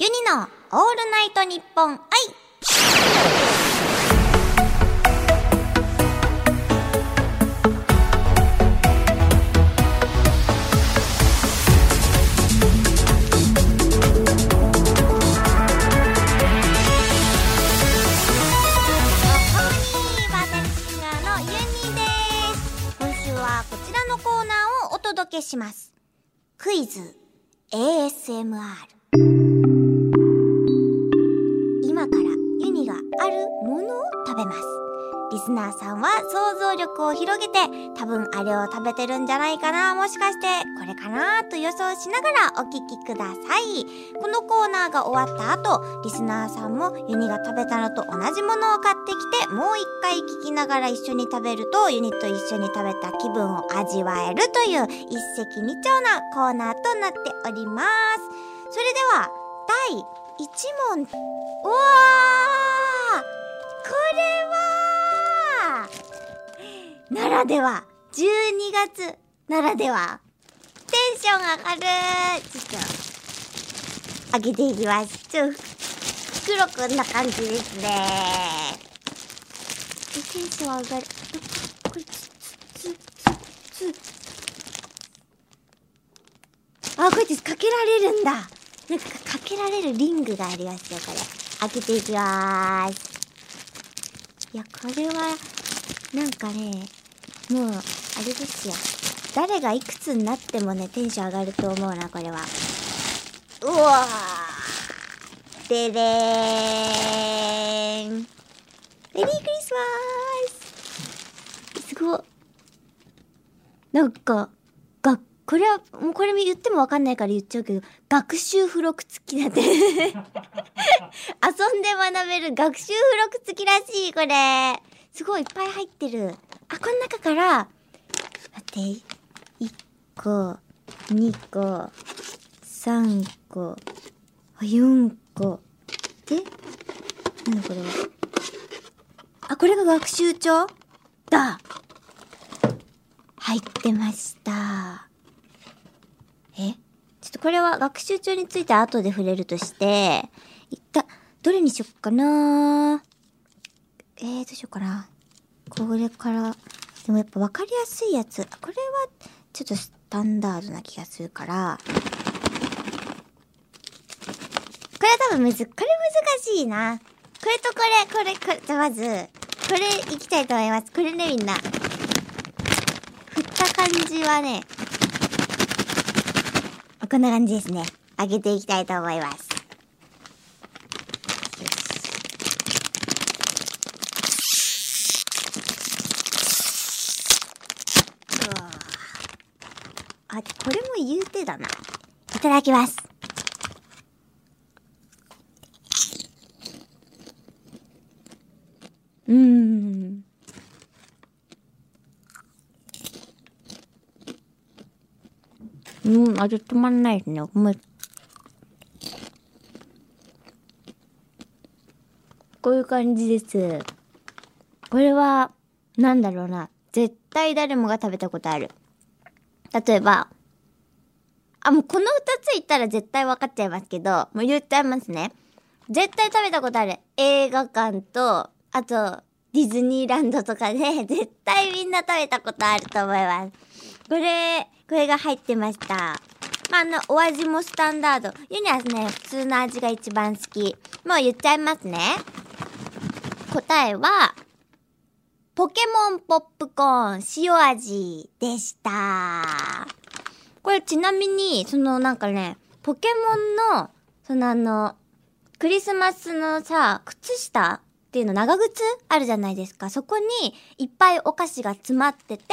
ユニのオールナイトニッポン愛私シンガーのユニです。今週はこちらのコーナーをお届けします。クイズ。ASMR スナーさんは想像力を広げて多分あれを食べてるんじゃないかなもしかしてこれかなと予想しながらお聞きください。このコーナーが終わった後リスナーさんもユニが食べたのと同じものを買ってきてもう一回聞きながら一緒に食べるとユニと一緒に食べた気分を味わえるという一石二鳥なコーナーとなっております。それでは第1問。うわーこれはならでは12月ならではテンション上がる。ちょっと開けていきます。ちょっと袋くんな感じですね。えテンション上がる。これつつつつあこうやってかけられるんだ。なんかかけられるリングがありますよこれ。開けていきまーす。いやこれはなんかねもうあれですよ。誰がいくつになってもねテンション上がると思うなこれは。うわーででーん。メリークリスマス。すごいなんかがこれはもうこれ言ってもわかんないから言っちゃうけど学習付録付きだって。遊んで学べる学習付録付きらしいこれ。すごいいっぱい入ってるあこの中から待って1個2個3個4個。で何これは。あこれが学習帳？だ。入ってました。え？ちょっとこれは学習帳について後で触れるとして一旦どれにしよっかな？えー、どうしようかな？これからでもやっぱ分かりやすいやつ。これはちょっとスタンダードな気がするから。これは多分むずこれ難しいな。これとこれこれこれじゃまずこれいきたいと思います。これねみんな。振った感じはねこんな感じですね。開けていきたいと思いますうわあ、これも言うてだな。いただきます。うーん。うん、味止まんないですね。ごめんこういう感じです。これは、なんだろうな。絶対誰もが食べたことある。例えば、あ、もうこの二つ言ったら絶対分かっちゃいますけど、もう言っちゃいますね。絶対食べたことある。映画館と、あと、ディズニーランドとかで、絶対みんな食べたことあると思います。これ、これが入ってました。まあ、あの、お味もスタンダード。ユニはね、普通の味が一番好き。もう言っちゃいますね。答えは、ポケモンポップコーン塩味でした。これちなみに、そのなんかね、ポケモンの、そのあの、クリスマスのさ、靴下っていうの長靴あるじゃないですか。そこにいっぱいお菓子が詰まってて、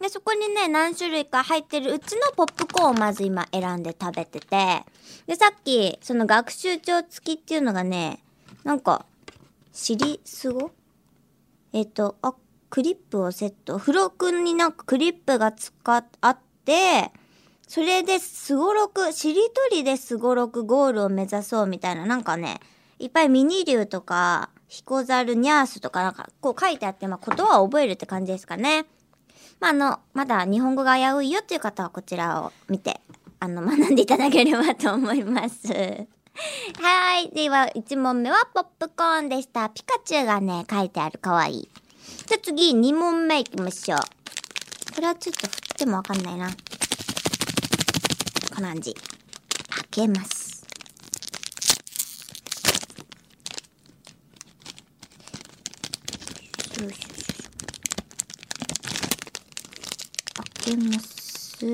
で、そこにね、何種類か入ってるうちのポップコーンをまず今選んで食べてて、で、さっき、その学習帳付きっていうのがね、なんか、尻すご？えっ、と、あ、クリップをセット。付録になんかクリップが使っ、あって、それですごろく、しりとりですごろくゴールを目指そうみたいな、なんかね、いっぱいミニ竜とか、ヒコザル、ニャースとかなんか、こう書いてあって、まあ、言葉を覚えるって感じですかね。まあ、あの、まだ日本語が危ういよっていう方はこちらを見て、あの、学んでいただければと思います。はい。では、1問目はポップコーンでした。ピカチュウがね、書いてある。かわいい。じゃあ次、2問目いきましょう。これはちょっと振ってもわかんないな。こんな感じ。開けます。よし。開けます。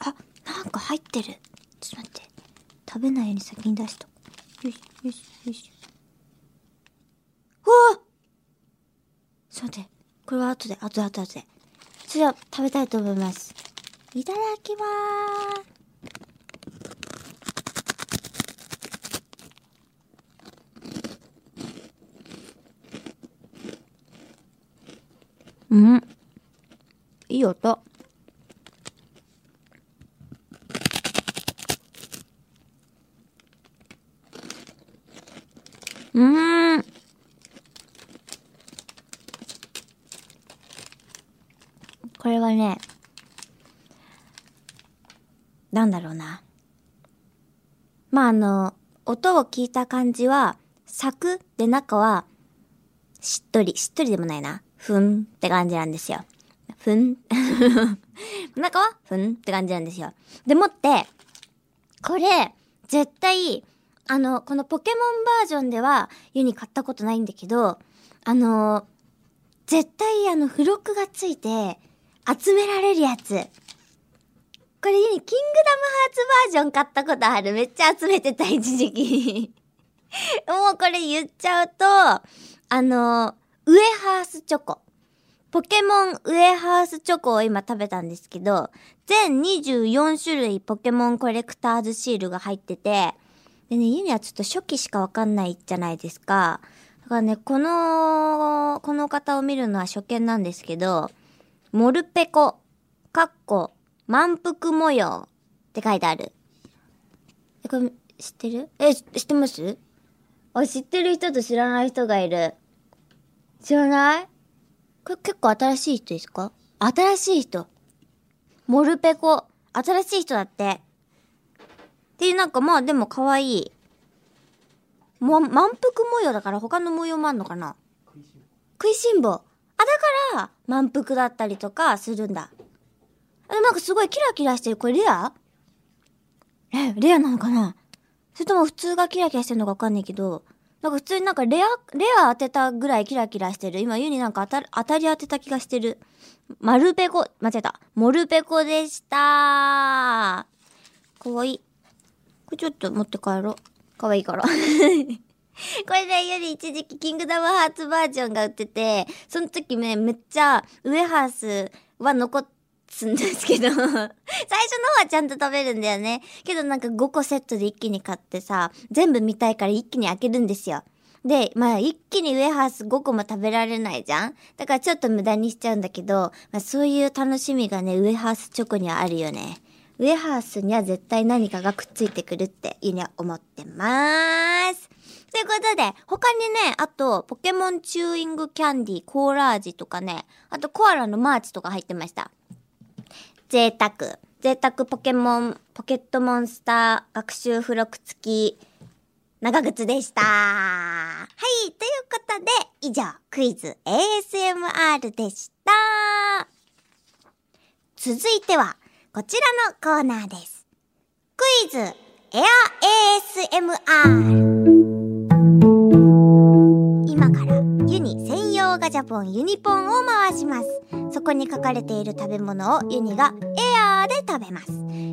あ、なんか入ってる。ちょっと待って。食べないように先に出しとこう。よし、よし、よし。うわちょっと待って。これは後で、後で、後で。それでは食べたいと思います。いただきまーす。うん。いい音。うーん。これはね、んだろうな。まあ、あの、音を聞いた感じは、サクで中は、しっとり、しっとりでもないな。ふんって感じなんですよ。ふん？中はふんって感じなんですよ。でもって、これ、絶対、あの、このポケモンバージョンでは、ユニ買ったことないんだけど、あの、絶対あの、付録がついて、集められるやつ。これユニ、キングダムハーツバージョン買ったことある。めっちゃ集めてた、一時期。もうこれ言っちゃうと、あの、ウエハースチョコ。ポケモンウエハースチョコを今食べたんですけど、全24種類ポケモンコレクターズシールが入ってて、でね、ユニはちょっと初期しかわかんないじゃないですか。だからね、この、この方を見るのは初見なんですけど、モルペコ、かっこ、満腹模様って書いてある。え、これ、知ってる？え、知ってます？あ、知ってる人と知らない人がいる。知らない？これ結構新しい人ですか？新しい人。モルペコ、新しい人だって。っていうなんかまあでも可愛い。も、満腹模様だから他の模様もあんのかな？食いしん坊。あ、だから満腹だったりとかするんだ。あ、なんかすごいキラキラしてる。これレア？え、レアなのかな？それとも普通がキラキラしてるのかわかんないけど、なんか普通になんかレア、レア当てたぐらいキラキラしてる。今ユになんか当た当たり当てた気がしてる。マルペコ、間違えた。モルペコでしたーかわいい。これちょっと持って帰ろう。かわいいから。これね、より一時期キングダムハーツバージョンが売ってて、その時ね、めっちゃウエハースは残ってつんですけど 最初の方はちゃんと食べるんだよね。けどなんか5個セットで一気に買ってさ、全部見たいから一気に開けるんですよ。で、まあ一気にウエハース5個も食べられないじゃんだからちょっと無駄にしちゃうんだけど、まあそういう楽しみがね、ウエハースチョコにはあるよね。ウェハースには絶対何かがくっついてくるっていうには思ってまーす。ということで、他にね、あと、ポケモンチューイングキャンディー、コーラ味とかね、あとコアラのマーチとか入ってました。贅沢。贅沢ポケモン、ポケットモンスター学習付録付き、長靴でした。はい、ということで、以上、クイズ ASMR でした。続いては、こちらのコーナーです。クイズエア ASMR ポンユニポンを回します。そこに書かれている食べ物をユニがエアーで食べます。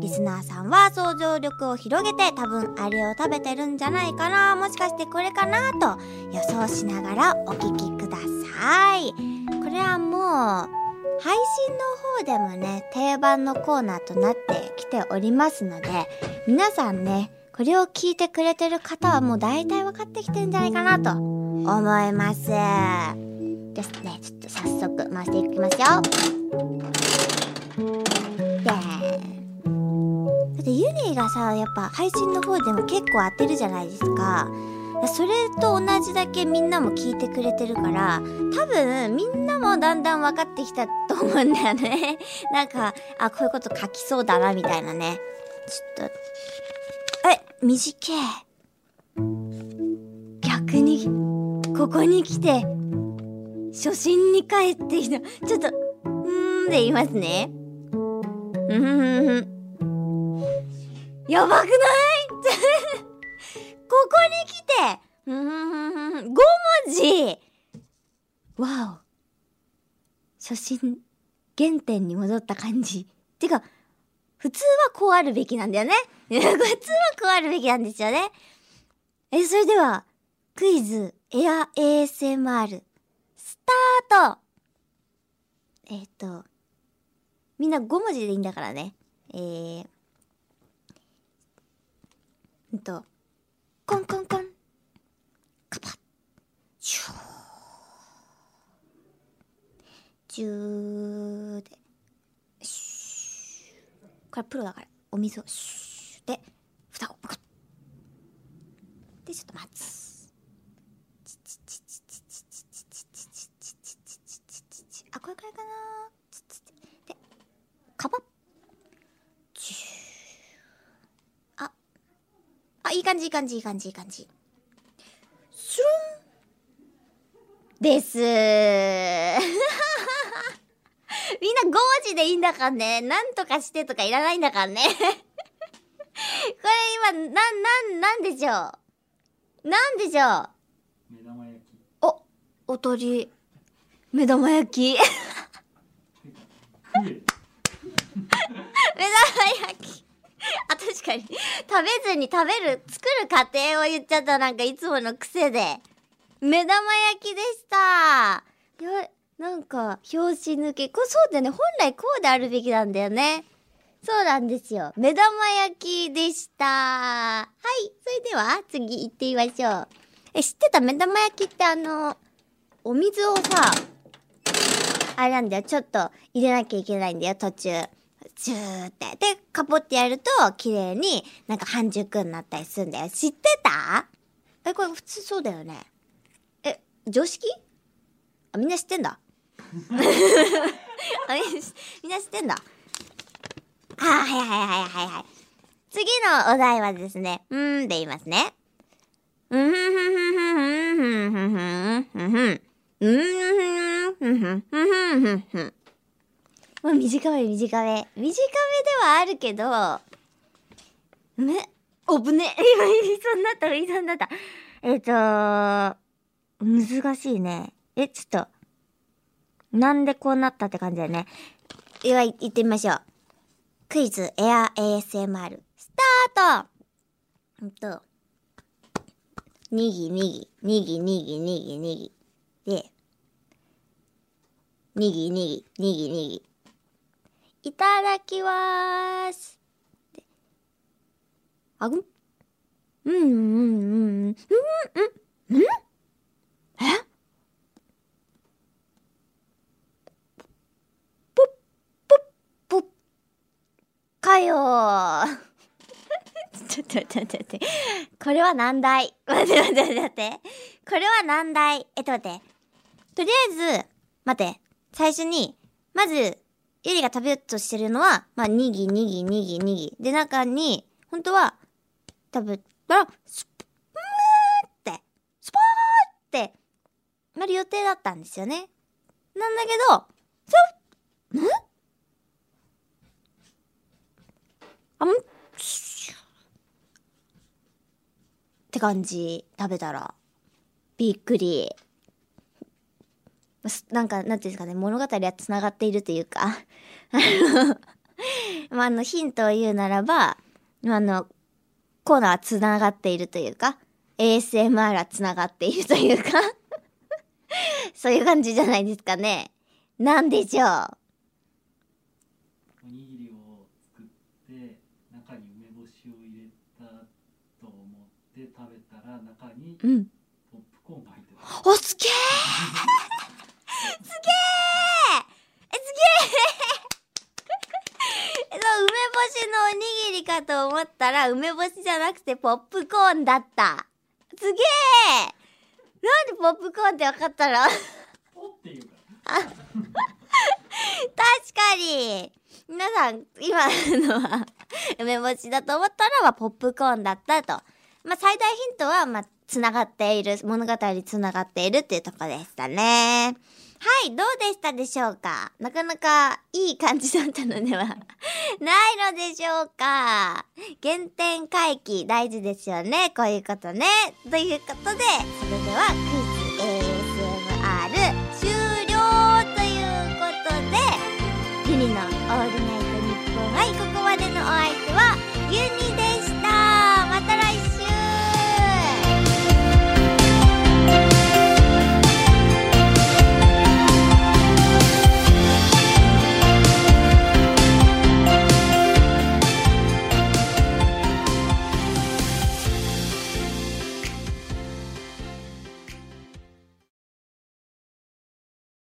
リスナーさんは想像力を広げて多分あれを食べてるんじゃないかなもしかしてこれかなと予想しながらお聞きください。これはもう配信の方でもね、定番のコーナーとなってきておりますので、皆さんね、これを聞いてくれてる方はもう大体分かってきてんじゃないかなと思います。ですね、ちょっと早速回していきますよ。でだってユニがさ、やっぱ配信の方でも結構当てるじゃないですか。それと同じだけみんなも聞いてくれてるから多分みんなもだんだん分かってきたと思うんだよね なんかあこういうこと書きそうだなみたいなねちょっとえ短い逆にここに来て初心に帰ってきたちょっとうーんで言いますねうーんやばくない？ここに来て、うーん、5文字わお。初心、原点に戻った感じ。てか、普通はこうあるべきなんだよね。普通はこうあるべきなんですよね。え、それでは、クイズ、エア ASMR、タートえっ、と、みんな5文字でいいんだからね。えー、うんと、コンコンコン。カパッ。シュー。ジューで。シュー。これプロだから。お水をシューで、蓋をパカッ。で、ちょっと待つ。あ、これくらいかなで、カパッ。あ、いい感じ、いい感じ、いい感じ、いい感じ。スルンです みんな5文字でいいんだからね。なんとかしてとかいらないんだからね。これ今、な、な、なんでしょう？なんでしょう？お、おとり。目玉焼き。目玉焼き。あ、確かに。食べずに食べる、作る過程を言っちゃったなんかいつもの癖で。目玉焼きでしたよ、なんか、拍子抜け。これそうだよね。本来こうであるべきなんだよね。そうなんですよ。目玉焼きでした。はい。それでは、次行ってみましょう。え、知ってた目玉焼きってあの、お水をさ、あれなんだよ。ちょっと入れなきゃいけないんだよ、途中。ジューって。で、カポってやると、綺麗になんか半熟になったりするんだよ。知ってた？え、これ普通そうだよね。え、常識？あ、みんな知ってんだ？あみんな知ってんだ？あ、はいはいはいはいはい。次のお題はですね、うーんで言いますね。うんふんふんふんふんふんふんふんふんふんふん。うんふんふんふんふんふんふんふん。まあ短め短め。短めではあるけど、ね、おぶね。今言いそうになった、言いそうになった。えっ、と難しいね。え、ちょっと、なんでこうなったって感じだよね。では、行ってみましょう。クイズエア ASMR、スタートうんと、にぎにぎ、にぎにぎにぎにぎ。で、にぎにぎ、にぎにぎ。いただきまーす。あぐ？んうんうんうんうん。うんうんうんえ？ぽっぽっぽっかよー。ちょっと待って待って待って。これは難題。待って待って待って待って。これは難題。えっと待って。とりあえず、待って。最初に、まず、ゆりが食べようとしてるのは、まあ、にぎにぎにぎにぎ。で、中に、本当は、食べたら、スプーって、スポーって、なる予定だったんですよね。なんだけど、そ、ん？あん、って感じ、食べたら。びっくり。すなんか、なんていうんですかね、物語は繋がっているというか、あの、まあ、あの、ヒントを言うならば、まああの、コーナーは繋がっているというか、ASMR は繋がっているというか、そういう感じじゃないですかね。なんでしょう？おにぎりを作って中に梅干しを入れたと思って食べたら中にうん。ポップコーンが入ってた。お、すげーすげーえ、すげー そう、梅干しのおにぎりかと思ったら、梅干しじゃなくてポップコーンだった。すげえなんでポップコーンって分かったの？ポっていうから確かに皆さん、今のは梅干しだと思ったのはポップコーンだったと。まあ、最大ヒントは、まあ、繋がっている、物語に繋がっているっていうとこでしたね。はい、どうでしたでしょうか？なかなかいい感じだったのでは ないのでしょうか？原点回帰大事ですよね。こういうことね。ということで、それではクイズ